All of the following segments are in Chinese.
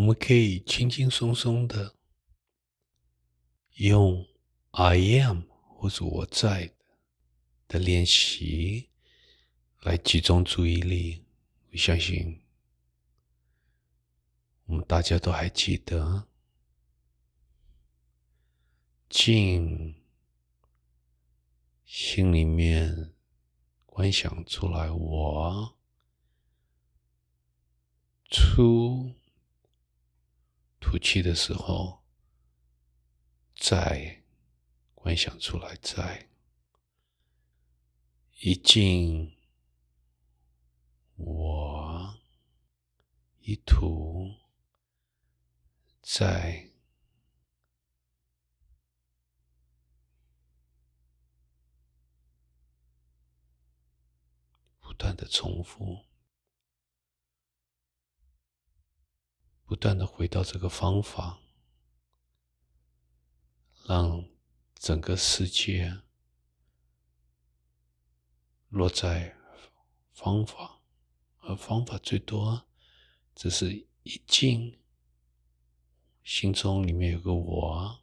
我们可以轻轻松松的用 “I am” 或者“我在”的练习来集中注意力。我相信我们大家都还记得，静，心里面观想出来我。出吐气的时候，再观想出来；再一进，我一吐，再不断的重复。不断的回到这个方法，让整个世界落在方法，而方法最多只是一静，心中里面有个我，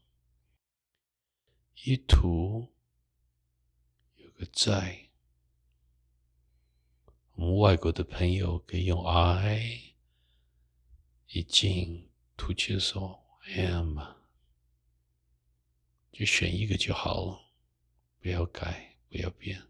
一图有个在。我们外国的朋友可以用 I。一进吐气的时候，am，就选一个就好了，不要改，不要变。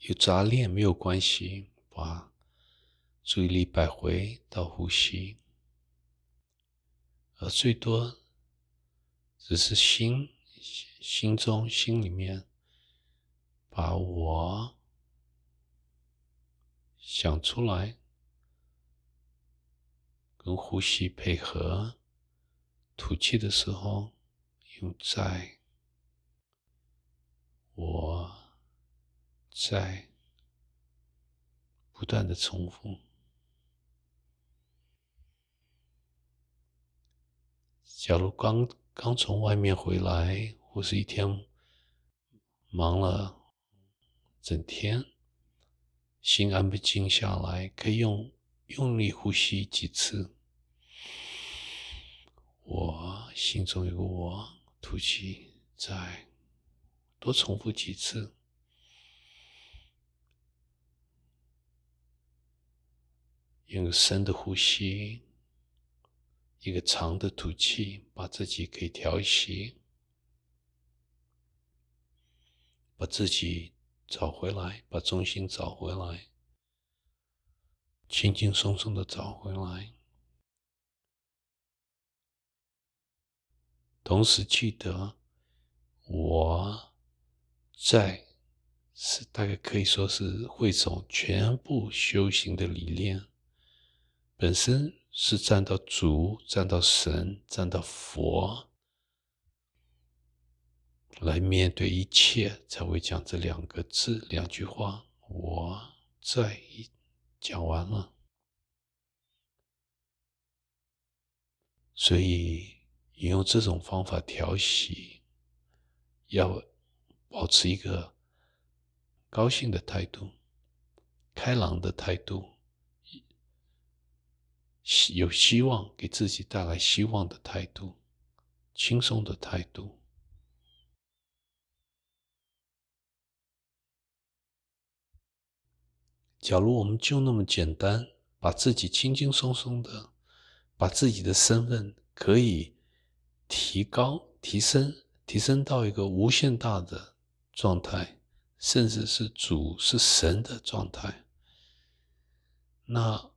有杂念没有关系，把注意力摆回到呼吸，而最多。只是心心中心里面，把我想出来，跟呼吸配合，吐气的时候用在，我在不断的重复。假如刚。刚从外面回来，或是一天忙了整天，心安不静下来，可以用用力呼吸几次。我心中有个我，吐气，再多重复几次，用深的呼吸。一个长的吐气，把自己给调息，把自己找回来，把重心找回来，轻轻松松的找回来。同时记得，我在是大概可以说是汇总全部修行的理念本身。是站到主，站到神，站到佛来面对一切，才会讲这两个字、两句话。我在讲完了，所以你用这种方法调息，要保持一个高兴的态度、开朗的态度。有希望，给自己带来希望的态度，轻松的态度。假如我们就那么简单，把自己轻轻松松的，把自己的身份可以提高、提升、提升到一个无限大的状态，甚至是主是神的状态，那。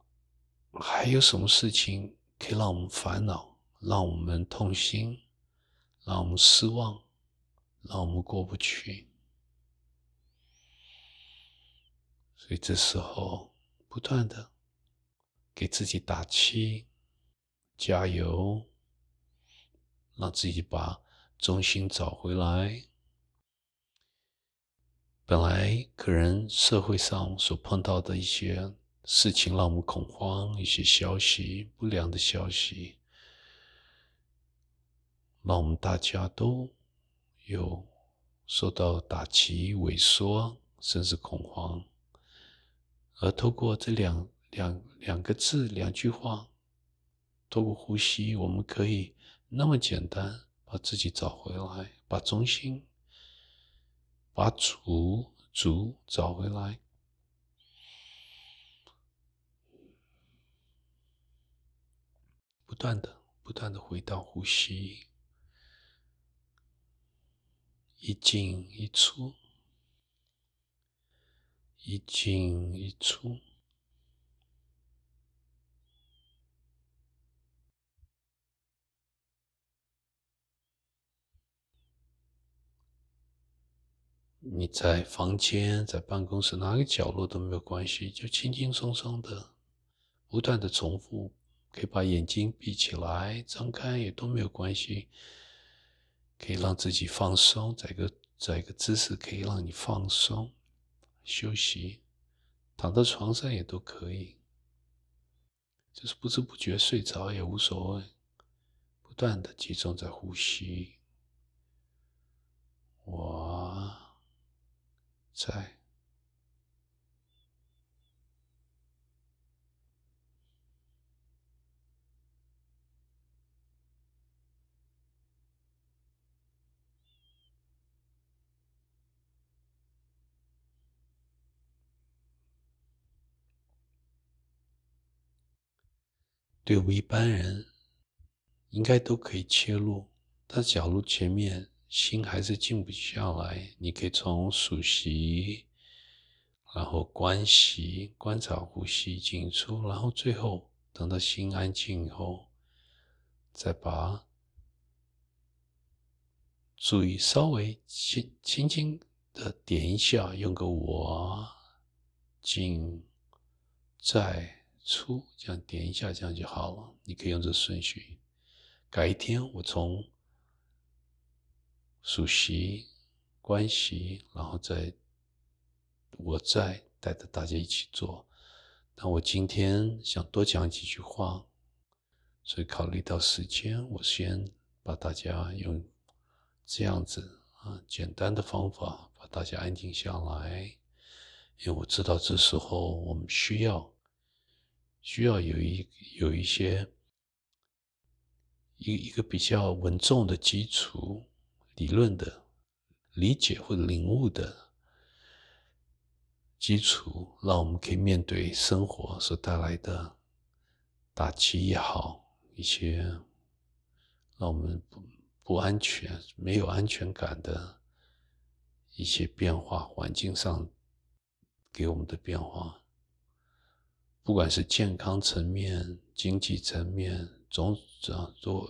还有什么事情可以让我们烦恼，让我们痛心，让我们失望，让我们过不去？所以这时候不断的给自己打气，加油，让自己把中心找回来。本来可能社会上所碰到的一些。事情让我们恐慌，一些消息不良的消息，让我们大家都有受到打击、萎缩，甚至恐慌。而透过这两两两个字、两句话，透过呼吸，我们可以那么简单把自己找回来，把中心、把主主找回来，不断的、不断的回到呼吸，一进一出。一进一出，你在房间、在办公室哪个角落都没有关系，就轻轻松松的，不断的重复，可以把眼睛闭起来、张开也都没有关系，可以让自己放松，在一个在一个姿势可以让你放松。休息，躺在床上也都可以，就是不知不觉睡着也无所谓，不断的集中在呼吸。我在。对我们一般人，应该都可以切入。但假如前面心还是静不下来，你可以从数息，然后观息，观察呼吸进出，然后最后等到心安静以后，再把注意稍微轻轻轻的点一下，用个我进在。出这样点一下，这样就好了。你可以用这顺序。改一天，我从数息、关系，然后再我再带着大家一起做。那我今天想多讲几句话，所以考虑到时间，我先把大家用这样子啊简单的方法把大家安静下来，因为我知道这时候我们需要。需要有一有一些一一个比较稳重的基础理论的理解或者领悟的基础，让我们可以面对生活所带来的打击也好，一些让我们不不安全、没有安全感的一些变化，环境上给我们的变化。不管是健康层面、经济层面，种种多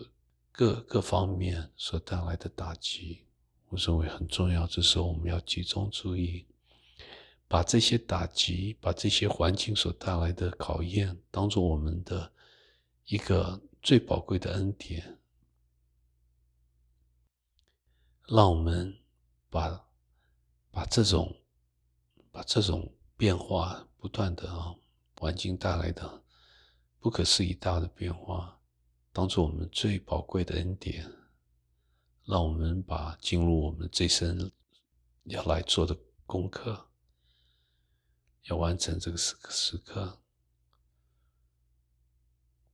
各各方面所带来的打击，我认为很重要。这时候我们要集中注意，把这些打击、把这些环境所带来的考验，当做我们的一个最宝贵的恩典，让我们把把这种把这种变化不断的啊。环境带来的不可思议大的变化，当做我们最宝贵的恩典，让我们把进入我们这生要来做的功课，要完成这个时时刻，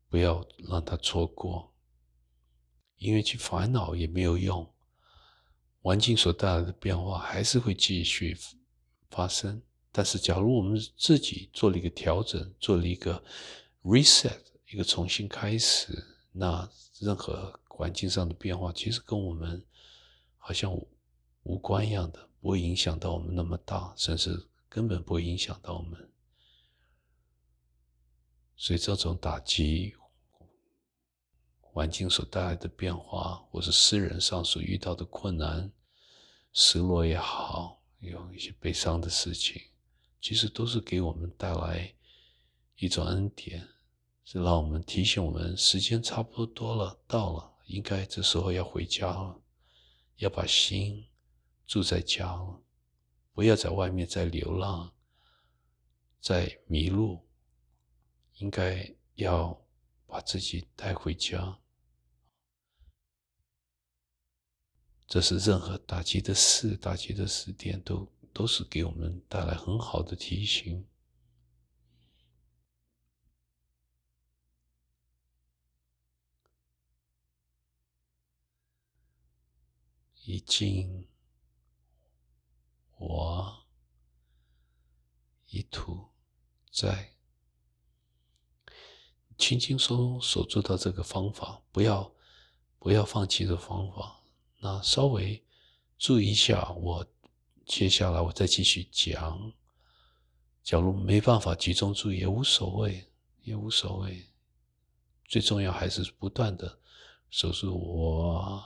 不要让它错过，因为去烦恼也没有用，环境所带来的变化还是会继续发生。但是，假如我们自己做了一个调整，做了一个 reset，一个重新开始，那任何环境上的变化，其实跟我们好像无关一样的，不会影响到我们那么大，甚至根本不会影响到我们。所以，这种打击环境所带来的变化，或是私人上所遇到的困难、失落也好，有一些悲伤的事情。其实都是给我们带来一种恩典，是让我们提醒我们时间差不多了，到了，应该这时候要回家了，要把心住在家了，不要在外面再流浪，再迷路，应该要把自己带回家。这是任何打击的事、打击的时点，都都是给我们带来很好的提醒。一静，我一吐，在轻轻松松所做到这个方法，不要不要放弃的方法。那稍微注意一下，我接下来我再继续讲。假如没办法集中注意，也无所谓，也无所谓。最重要还是不断的守住我，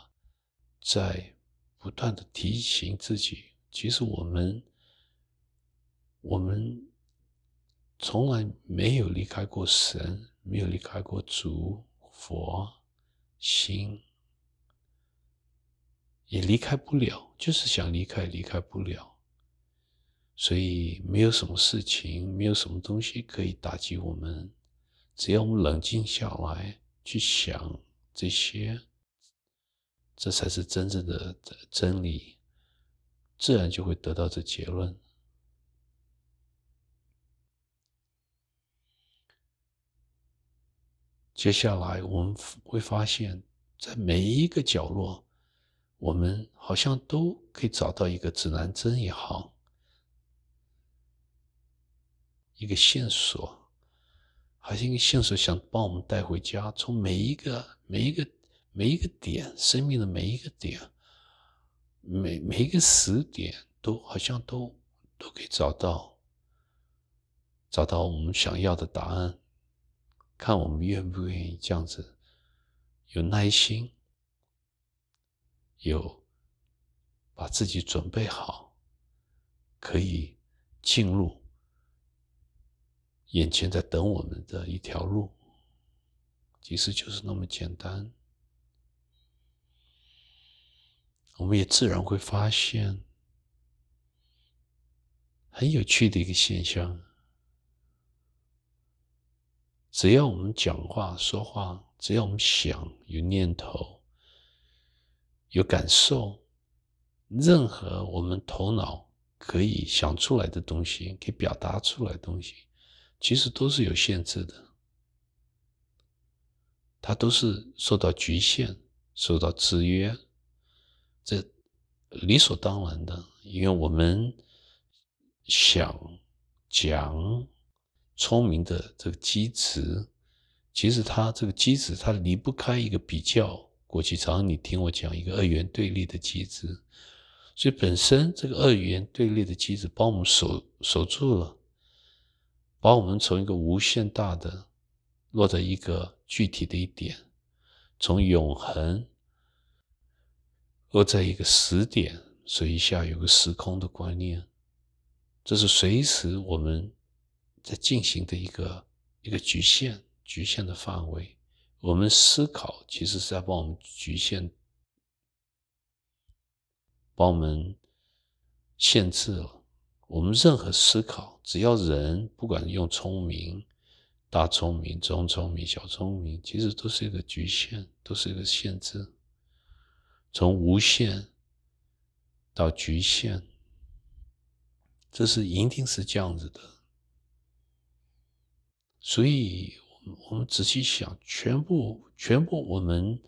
在不断的提醒自己，其实我们我们从来没有离开过神，没有离开过主佛心。也离开不了，就是想离开，离开不了。所以没有什么事情，没有什么东西可以打击我们。只要我们冷静下来，去想这些，这才是真正的真理，自然就会得到这结论。接下来我们会发现，在每一个角落。我们好像都可以找到一个指南针也好，一个线索，好像一个线索想帮我们带回家。从每一个、每一个、每一个点，生命的每一个点，每每一个时点，都好像都都可以找到，找到我们想要的答案。看我们愿不愿意这样子，有耐心。有把自己准备好，可以进入眼前在等我们的一条路，其实就是那么简单。我们也自然会发现很有趣的一个现象：只要我们讲话、说话，只要我们想有念头。有感受，任何我们头脑可以想出来的东西，可以表达出来的东西，其实都是有限制的，它都是受到局限、受到制约，这理所当然的，因为我们想讲聪明的这个机制，其实它这个机制它离不开一个比较。过去常你听我讲一个二元对立的机制，所以本身这个二元对立的机制帮我们守守住了，把我们从一个无限大的落在一个具体的一点，从永恒落在一个时点，所以下有个时空的观念，这是随时我们在进行的一个一个局限局限的范围。我们思考其实是在帮我们局限，帮我们限制了。我们任何思考，只要人不管用聪明、大聪明、中聪明、小聪明，其实都是一个局限，都是一个限制。从无限到局限，这是一定是这样子的。所以。我们仔细想，全部全部我们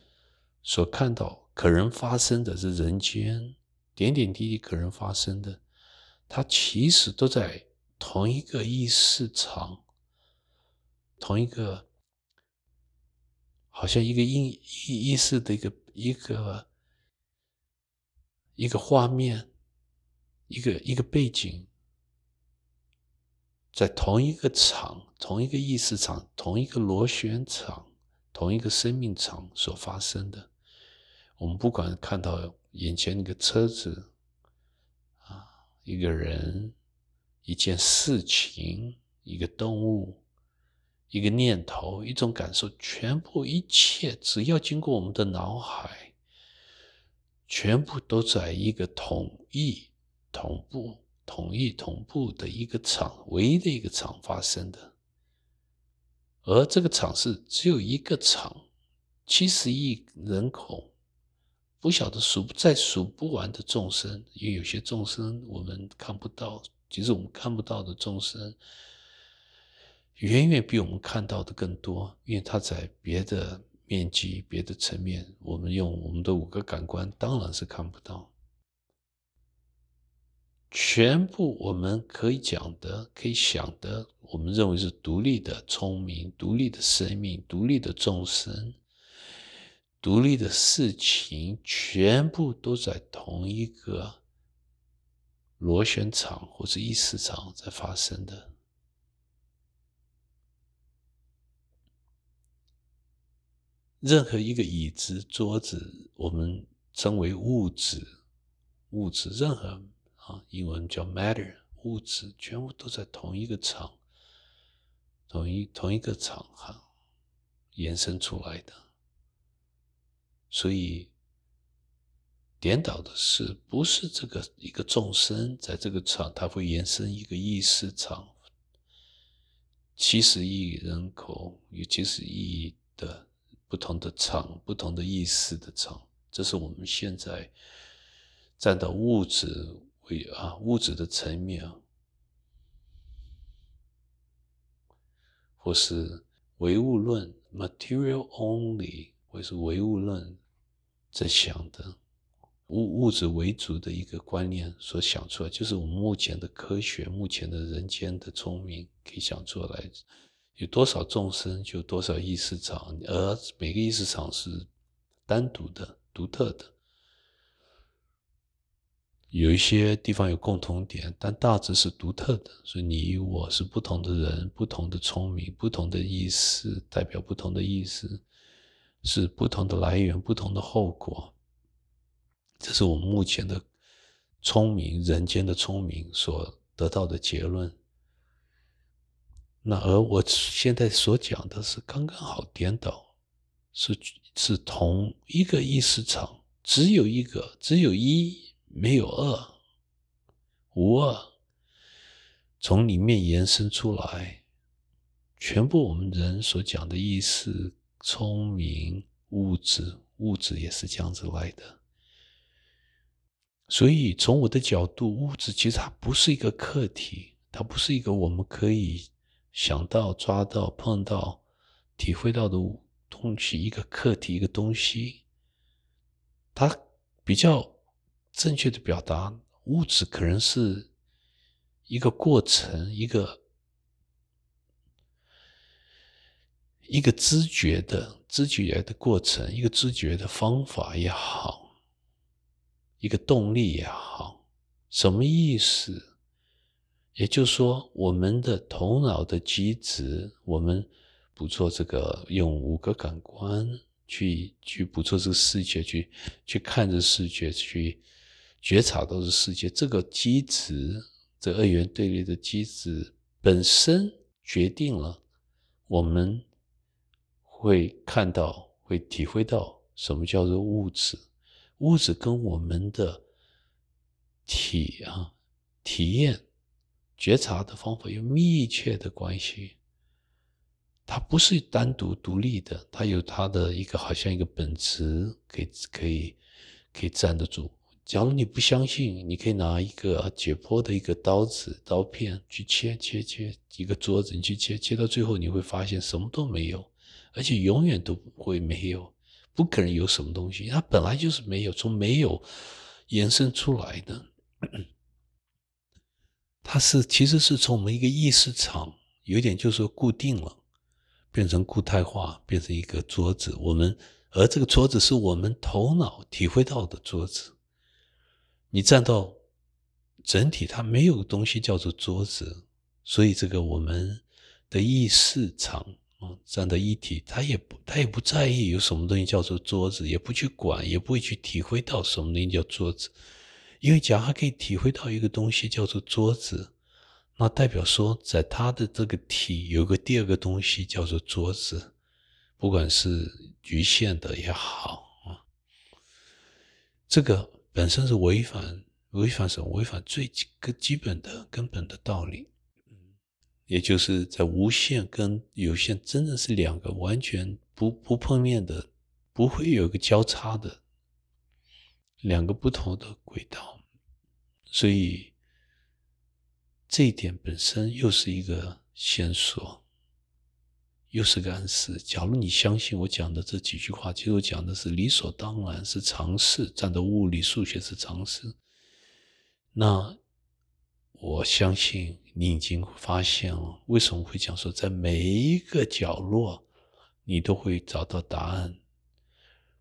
所看到可能发生的是人间点点滴滴可能发生的，它其实都在同一个意识场，同一个好像一个意意意识的一个一个一个画面，一个一个背景。在同一个场、同一个意识场、同一个螺旋场、同一个生命场所发生的，我们不管看到眼前那个车子，啊，一个人、一件事情、一个动物、一个念头、一种感受，全部一切只要经过我们的脑海，全部都在一个统一、同步。统一同步的一个场，唯一的一个场发生的，而这个场是只有一个场，七十亿人口不晓得数再数不完的众生，因为有些众生我们看不到，其实我们看不到的众生，远远比我们看到的更多，因为他在别的面积、别的层面，我们用我们的五个感官当然是看不到。全部我们可以讲的、可以想的，我们认为是独立的、聪明、独立的生命、独立的众生、独立的事情，全部都在同一个螺旋场或者意识场在发生的。任何一个椅子、桌子，我们称为物质，物质任何。啊，英文叫 matter，物质全部都在同一个场，同一同一个场哈延伸出来的。所以颠倒的是，不是这个一个众生在这个场，它会延伸一个意识场，七十亿人口有七十亿的不同的场，不同的意识的场，这是我们现在站到物质。为啊，物质的层面啊，或是唯物论 （material only） 或是唯物论在想的物物质为主的一个观念所想出来，就是我们目前的科学、目前的人间的聪明可以想出来，有多少众生就多少意识场，而每个意识场是单独的、独特的。有一些地方有共同点，但大致是独特的。所以你我是不同的人，不同的聪明，不同的意思，代表不同的意思，是不同的来源，不同的后果。这是我们目前的聪明人间的聪明所得到的结论。那而我现在所讲的是刚刚好颠倒，是是同一个意识场，只有一个，只有一。没有二，无二，从里面延伸出来，全部我们人所讲的意思，聪明、物质、物质也是这样子来的。所以从我的角度，物质其实它不是一个客体，它不是一个我们可以想到、抓到、碰到、体会到的东西，一个客体，一个东西，它比较。正确的表达，物质可能是一个过程，一个一个知觉的知觉的过程，一个知觉的方法也好，一个动力也好，什么意思？也就是说，我们的头脑的机制，我们捕捉这个用五个感官去去捕捉这个世界，去去看这世界，去。觉察都是世界，这个机制，这二元对立的机制本身决定了我们会看到、会体会到什么叫做物质。物质跟我们的体啊体验、觉察的方法有密切的关系。它不是单独独立的，它有它的一个好像一个本质，可以可以可以站得住。假如你不相信，你可以拿一个解剖的一个刀子、刀片去切切切一个桌子，你去切，切到最后你会发现什么都没有，而且永远都不会没有，不可能有什么东西，它本来就是没有，从没有延伸出来的。它是其实是从我们一个意识场，有点就是说固定了，变成固态化，变成一个桌子。我们而这个桌子是我们头脑体会到的桌子。你站到整体，它没有东西叫做桌子，所以这个我们的意识场啊，站在一体，他也不他也不在意有什么东西叫做桌子，也不去管，也不会去体会到什么东西叫桌子，因为假如他可以体会到一个东西叫做桌子，那代表说在他的这个体有个第二个东西叫做桌子，不管是局限的也好啊，这个。本身是违反违反什么？违反最基基本的根本的道理，嗯也就是在无限跟有限真的是两个完全不不碰面的，不会有一个交叉的。两个不同的轨道，所以这一点本身又是一个线索，又是个暗示。假如你相信我讲的这几句话，其实我讲的是理所当然，是常识，站在物理、数学是常识。那我相信你已经发现了，为什么会讲说，在每一个角落，你都会找到答案。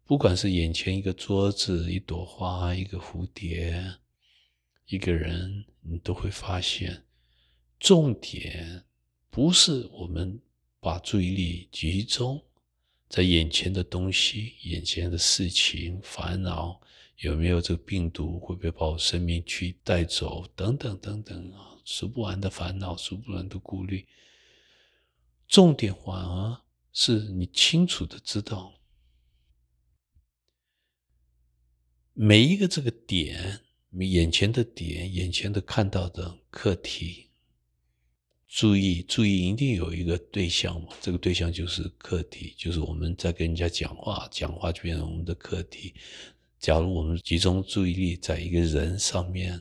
不管是眼前一个桌子、一朵花、一个蝴蝶、一个人，你都会发现，重点不是我们把注意力集中在眼前的东西、眼前的事情、烦恼。有没有这个病毒？会不会把我生命去带走？等等等等啊，数不完的烦恼，数不完的顾虑。重点反而是你清楚的知道，每一个这个点，你眼前的点，眼前的看到的课题，注意注意，一定有一个对象嘛？这个对象就是课题，就是我们在跟人家讲话，讲话就变成我们的课题。假如我们集中注意力在一个人上面，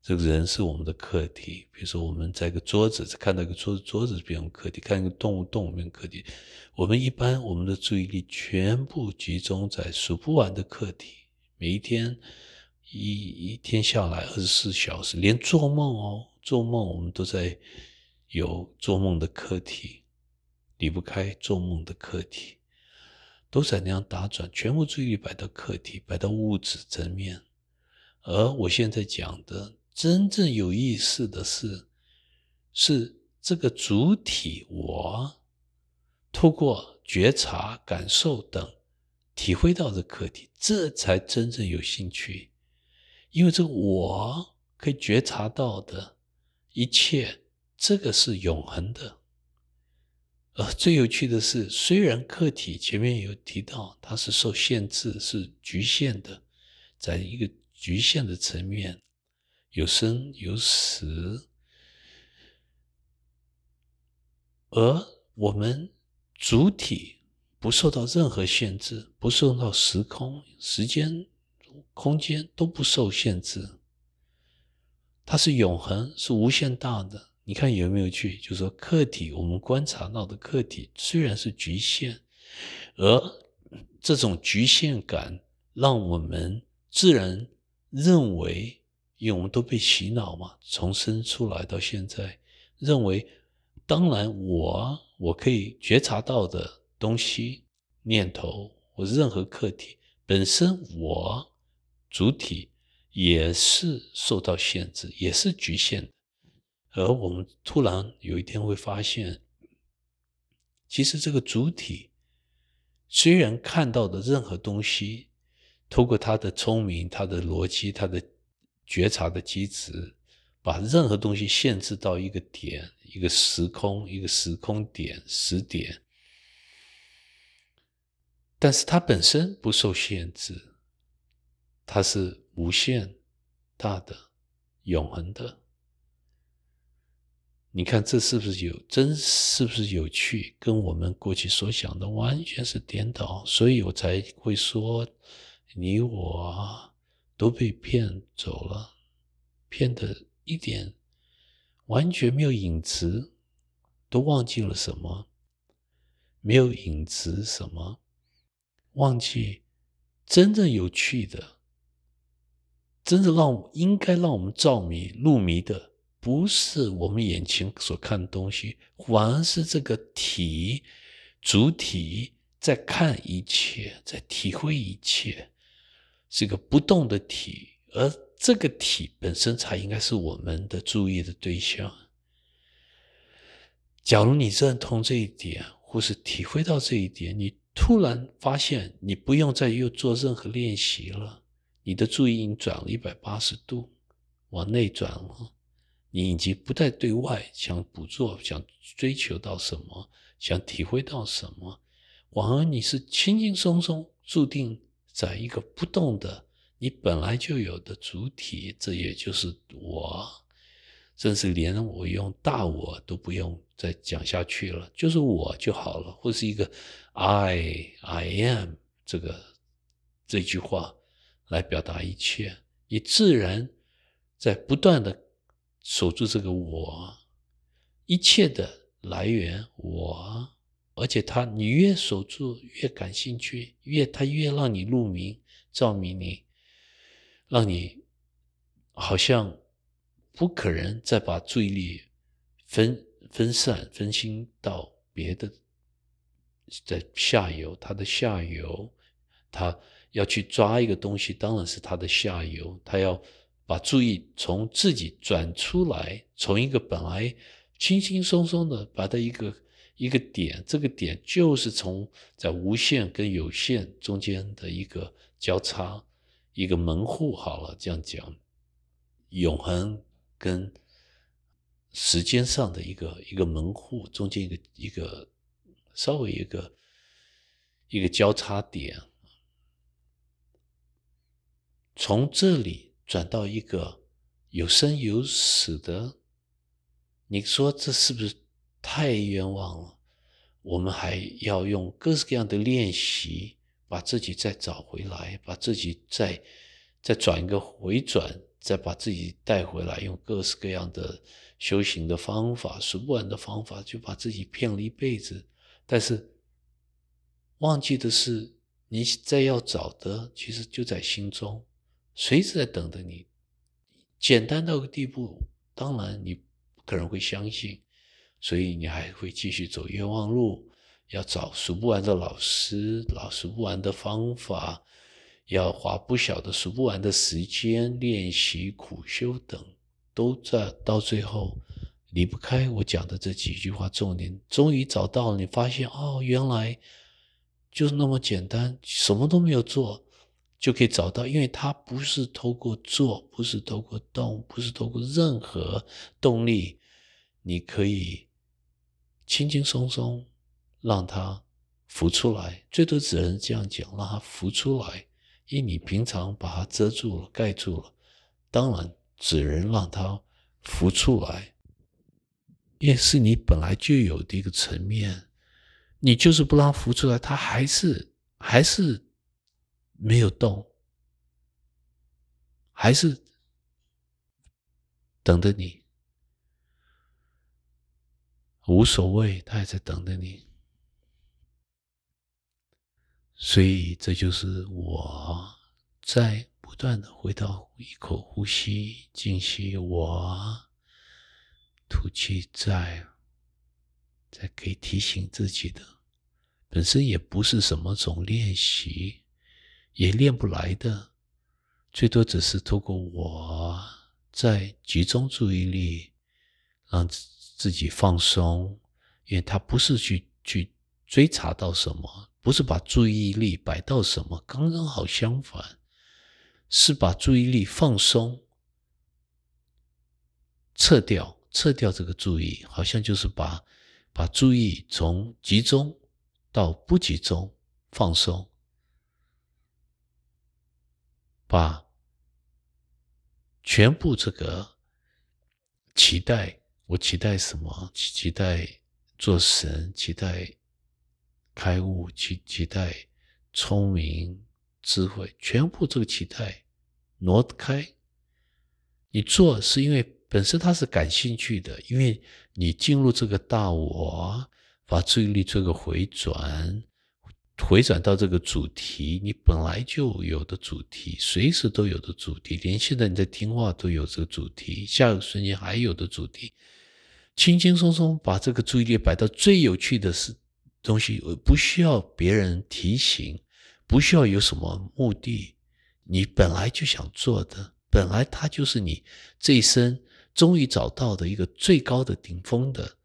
这个人是我们的课题。比如说，我们在一个桌子看到一个桌子，桌子变成课题；看一个动物，动物变成课题。我们一般我们的注意力全部集中在数不完的课题。每一天一一天下来二十四小时，连做梦哦，做梦我们都在有做梦的课题，离不开做梦的课题。都在那样打转，全部注意力摆到课题，摆到物质层面。而我现在讲的真正有意思的是，是这个主体我透过觉察、感受等体会到的课题，这才真正有兴趣。因为这个我可以觉察到的一切，这个是永恒的。呃，最有趣的是，虽然客体前面有提到它是受限制、是局限的，在一个局限的层面，有生有死，而我们主体不受到任何限制，不受到时空、时间、空间都不受限制，它是永恒，是无限大的。你看有没有趣？就是说，客体我们观察到的客体虽然是局限，而这种局限感让我们自然认为，因为我们都被洗脑嘛，从生出来到现在，认为当然我我可以觉察到的东西、念头或任何客体本身，我主体也是受到限制，也是局限的。而我们突然有一天会发现，其实这个主体虽然看到的任何东西，通过他的聪明、他的逻辑、他的觉察的机制，把任何东西限制到一个点、一个时空、一个时空点、时点，但是它本身不受限制，它是无限大的、永恒的。你看这是不是有真？是不是有趣？跟我们过去所想的完全是颠倒，所以我才会说，你我都被骗走了，骗的一点完全没有影子，都忘记了什么？没有影子什么？忘记真正有趣的，真正让应该让我们着迷入迷的。不是我们眼前所看的东西，反而是这个体主体在看一切，在体会一切，是个不动的体，而这个体本身才应该是我们的注意的对象。假如你认同这一点，或是体会到这一点，你突然发现你不用再又做任何练习了，你的注意已经转了一百八十度，往内转了。你已经不再对外想捕捉、想追求到什么、想体会到什么，反而你是轻轻松松注定在一个不动的你本来就有的主体，这也就是我，甚至连我用大我都不用再讲下去了，就是我就好了，或是一个 I I am 这个这句话，来表达一切，你自然在不断的守住这个我，一切的来源我，而且他你越守住越感兴趣，越他越让你入迷，照明你，让你好像不可能再把注意力分分散分心到别的。在下游，它的下游，他要去抓一个东西，当然是它的下游。他要把注意从自己转出来，从一个本来轻轻松松的把它一个一个点，这个点就是从在无限跟有限中间的一个交叉，一个门户。好了，这样讲，永恒跟时间上的一个一个门户中间一个一个。稍微一个一个交叉点，从这里转到一个有生有死的，你说这是不是太冤枉了？我们还要用各式各样的练习，把自己再找回来，把自己再再转一个回转，再把自己带回来，用各式各样的修行的方法、数不完的方法，就把自己骗了一辈子。但是忘记的是，你再要找的，其实就在心中，随时在等着你。简单到个地步，当然你可能会相信，所以你还会继续走冤枉路，要找数不完的老师，老数不完的方法，要花不小的数不完的时间练习、苦修等，都在到最后。离不开我讲的这几句话重点，终于找到了。你发现哦，原来就是那么简单，什么都没有做就可以找到。因为它不是透过做，不是透过动，不是透过任何动力，你可以轻轻松松让它浮出来。最多只能这样讲，让它浮出来。因为你平常把它遮住了、盖住了，当然只能让它浮出来。因为是你本来就有的一个层面，你就是不让浮出来，它还是还是没有动，还是等着你，无所谓，他还在等着你。所以这就是我在不断的回到一口呼吸，静息我。吐气在，在可以提醒自己的，本身也不是什么种练习，也练不来的，最多只是透过我在集中注意力，让自己放松，因为他不是去去追查到什么，不是把注意力摆到什么，刚刚好相反，是把注意力放松，撤掉。撤掉这个注意，好像就是把把注意从集中到不集中，放松，把全部这个期待，我期待什么？期待做神，期待开悟，期期待聪明智慧，全部这个期待挪开。你做是因为。本身他是感兴趣的，因为你进入这个大我，把注意力做个回转，回转到这个主题，你本来就有的主题，随时都有的主题，连现在你在听话都有这个主题，下个瞬间还有的主题，轻轻松松把这个注意力摆到最有趣的事东西，不需要别人提醒，不需要有什么目的，你本来就想做的，本来它就是你这一生。终于找到的一个最高的顶峰的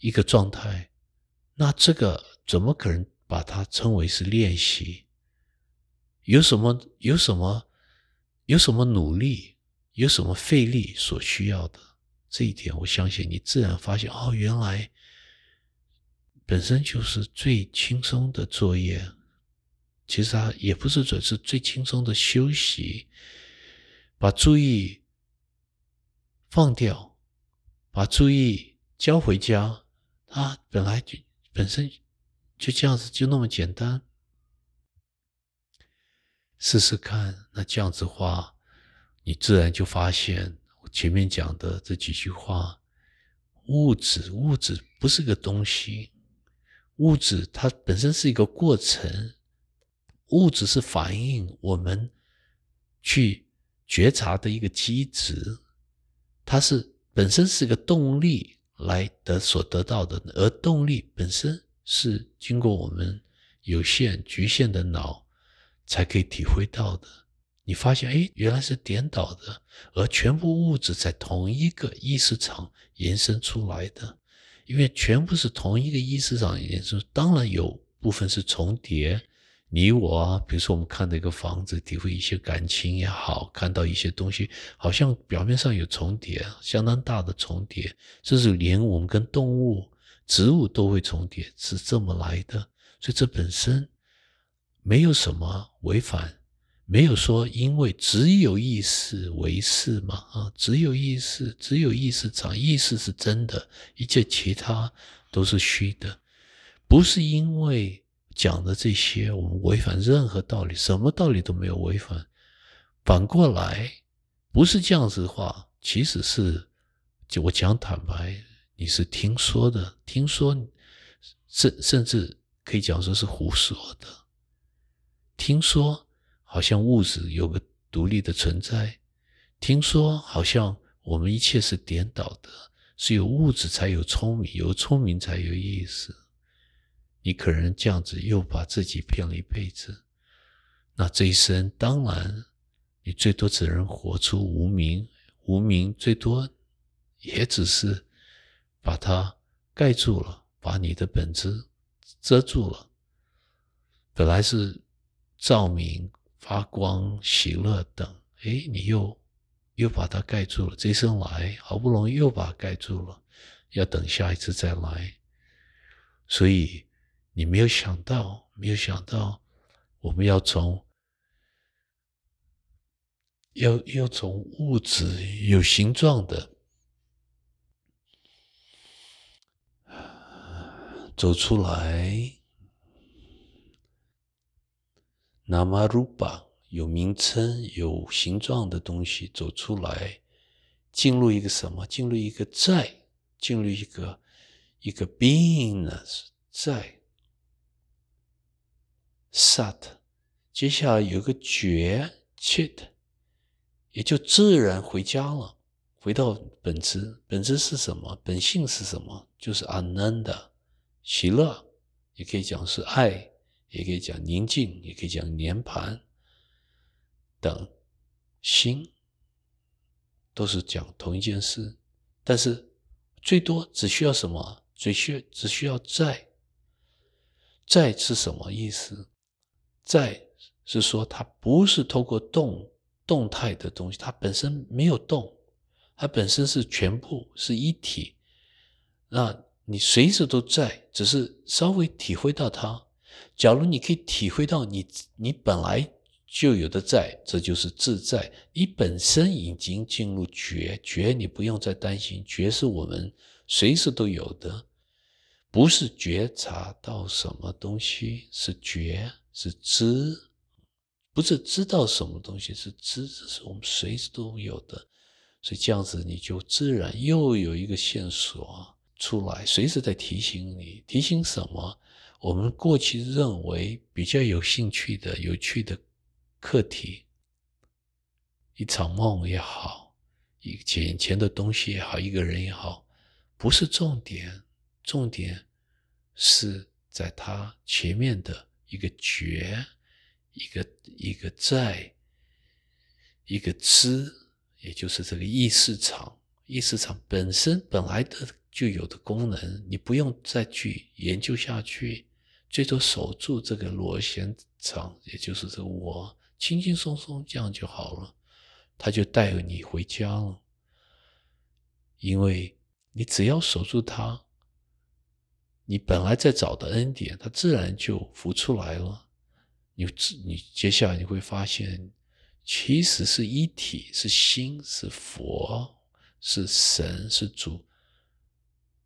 一个状态，那这个怎么可能把它称为是练习？有什么有什么有什么努力，有什么费力所需要的？这一点，我相信你自然发现哦，原来本身就是最轻松的作业。其实它也不是准是最轻松的休息，把注意。放掉，把注意交回家，它本来就本身就这样子，就那么简单。试试看。那这样子话，你自然就发现我前面讲的这几句话：物质，物质不是个东西，物质它本身是一个过程，物质是反映我们去觉察的一个机制，它是本身是个动力来得所得到的，而动力本身是经过我们。有限局限的脑才可以体会到的。你发现，哎，原来是颠倒的，而全部物质在同一个意识场延伸出来的，因为全部是同一个意识场延伸。当然有部分是重叠，你我啊，比如说我们看到一个房子，体会一些感情也好，看到一些东西，好像表面上有重叠，相当大的重叠，甚至连我们跟动物、植物都会重叠，是这么来的。所以这本身没有什么违反，没有说因为只有意识为是嘛啊，只有意识，只有意识场，意识是真的，一切其他都是虚的，不是因为讲的这些我们违反任何道理，什么道理都没有违反，反过来不是这样子的话，其实是就我讲坦白，你是听说的，听说甚甚至。可以讲说是胡说的。听说好像物质有个独立的存在，听说好像我们一切是颠倒的，是有物质才有聪明，有聪明才有意思。你可能这样子又把自己骗了一辈子，那这一生当然你最多只能活出无名，无名最多也只是把它盖住了，把你的本质。遮住了，本来是照明、发光、喜乐等，哎，你又又把它盖住了。这一生来，好不容易又把它盖住了，要等下一次再来。所以你没有想到，没有想到，我们要从要要从物质有形状的。走出来，namarupa 有名称、有形状的东西走出来，进入一个什么？进入一个在，进入一个一个 beingness 在 sat。接下来有个觉 chit，也就自然回家了，回到本质。本质是什么？本性是什么？就是 ananda。喜乐，也可以讲是爱，也可以讲宁静，也可以讲年盘等心，都是讲同一件事。但是最多只需要什么？只需只需要在。在是什么意思？在是说它不是透过动动态的东西，它本身没有动，它本身是全部是一体。那。你随时都在，只是稍微体会到它。假如你可以体会到你你本来就有的在，这就是自在。你本身已经进入觉觉，你不用再担心。觉是我们随时都有的，不是觉察到什么东西，是觉是知，不是知道什么东西，是知，这是我们随时都有的。所以这样子，你就自然又有一个线索。出来，随时在提醒你，提醒什么？我们过去认为比较有兴趣的、有趣的课题，一场梦也好，一眼前的东西也好，一个人也好，不是重点，重点是在他前面的一个觉，一个一个在，一个知，也就是这个意识场，意识场本身本来的。就有的功能，你不用再去研究下去，最多守住这个螺旋场，也就是这个我，轻轻松松这样就好了，他就带你回家了。因为你只要守住它，你本来在找的恩典，它自然就浮出来了。你你接下来你会发现，其实是一体，是心，是佛，是神，是主。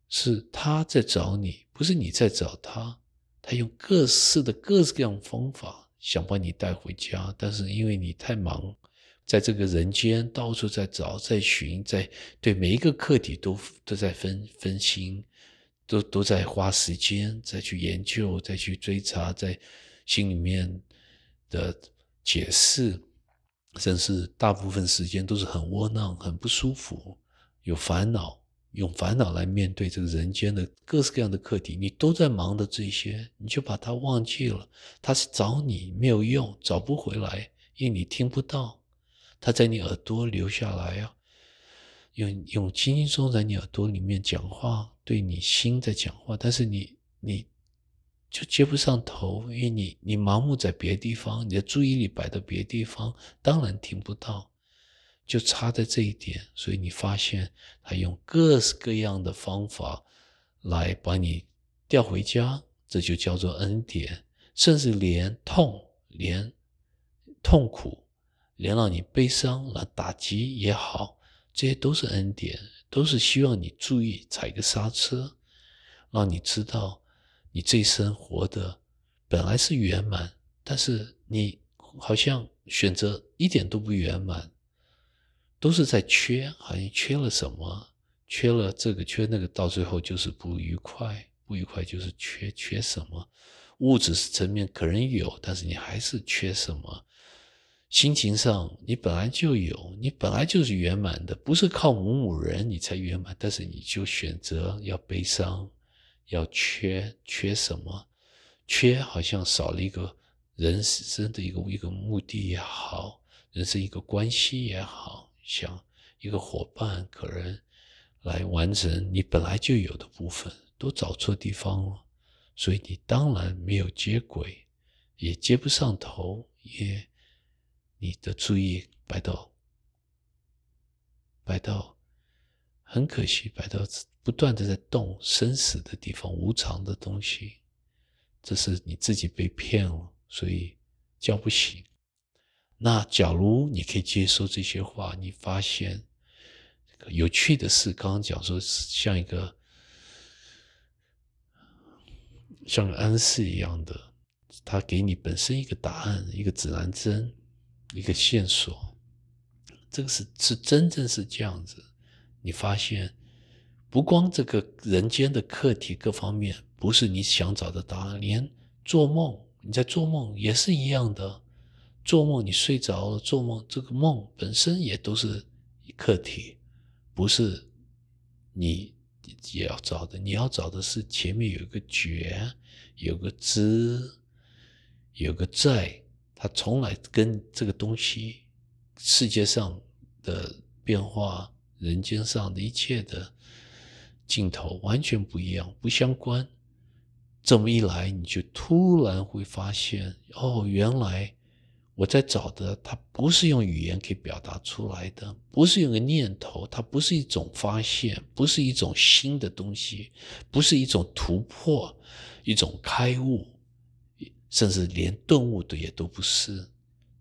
是他在找你，不是你在找他。他用各式的各式各样方法，想把你带回家，但是因为你太忙，在这个人间到处在找、在寻、在对每一个课题都都在分分心，都都在花时间再去研究、再去追查，在心里面的解释，甚至大部分时间都是很窝囊、很不舒服、有烦恼。用烦恼来面对这个人间的各式各样的课题，你都在忙的这些，你就把它忘记了。他是找你没有用，找不回来，因为你听不到。他在你耳朵留下来啊，用用轻轻松在你耳朵里面讲话，对你心在讲话，但是你你就接不上头，因为你你盲目在别地方，你的注意力摆到别地方，当然听不到。就差在这一点，所以你发现他用各式各样的方法来把你调回家，这就叫做恩典。甚至连痛、连痛苦、连让你悲伤、来打击也好，这些都是恩典，都是希望你注意踩个刹车，让你知道你这一生活的本来是圆满，但是你好像选择一点都不圆满。都是在缺，好像缺了什么，缺了这个，缺那个，到最后就是不愉快，不愉快就是缺缺什么。物质层面可能有，但是你还是缺什么。心情上你本来就有，你本来就是圆满的，不是靠某某人你才圆满，但是你就选择要悲伤，要缺缺什么，缺好像少了一个人生的一个一个目的也好，人生一个关系也好。想一个伙伴，可能来完成你本来就有的部分，都找错地方了，所以你当然没有接轨，也接不上头，也你的注意摆到摆到很可惜，摆到不断的在动生死的地方，无常的东西，这是你自己被骗了，所以叫不醒。那假如你可以接受这些话，你发现有趣的是，刚刚讲说是像一个像安示一样的，他给你本身一个答案，一个指南针，一个线索，这个是是真正是这样子。你发现不光这个人间的课题各方面不是你想找的答案，连做梦你在做梦也是一样的。做梦，你睡着了，做梦这个梦本身也都是课题，不是你也要找的。你要找的是前面有一个觉，有个知，有个在，它从来跟这个东西、世界上的变化、人间上的一切的镜头完全不一样，不相关。这么一来，你就突然会发现，哦，原来。我在找的，它不是用语言可以表达出来的，不是用个念头，它不是一种发现，不是一种新的东西，不是一种突破，一种开悟，甚至连顿悟的也都不是，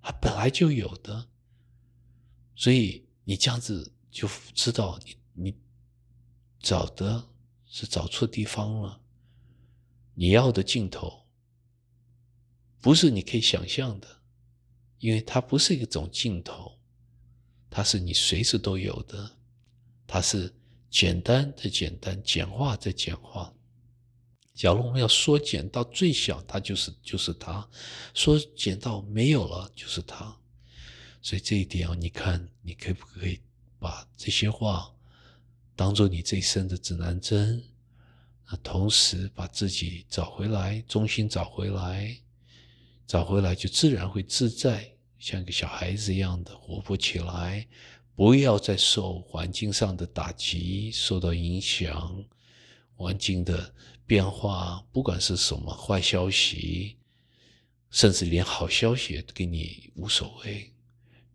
它本来就有的。所以你这样子就知道，你你找的是找错地方了。你要的镜头，不是你可以想象的。因为它不是一种镜头，它是你随时都有的，它是简单的简单，简化的简化。假如我们要缩减到最小，它就是就是它；缩减到没有了，就是它。所以这一点哦，你看，你可不可以把这些话当做你这一生的指南针？那同时把自己找回来，中心找回来。找回来就自然会自在，像个小孩子一样的活泼起来，不要再受环境上的打击、受到影响，环境的变化，不管是什么坏消息，甚至连好消息也给你无所谓。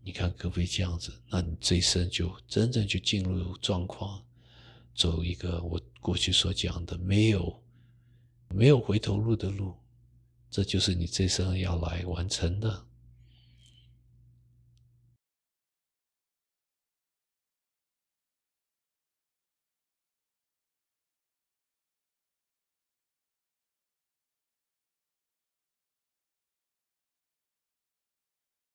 你看可不可以这样子？那你这一生就真正就进入状况，走一个我过去所讲的没有没有回头路的路。这就是你这生要来完成的。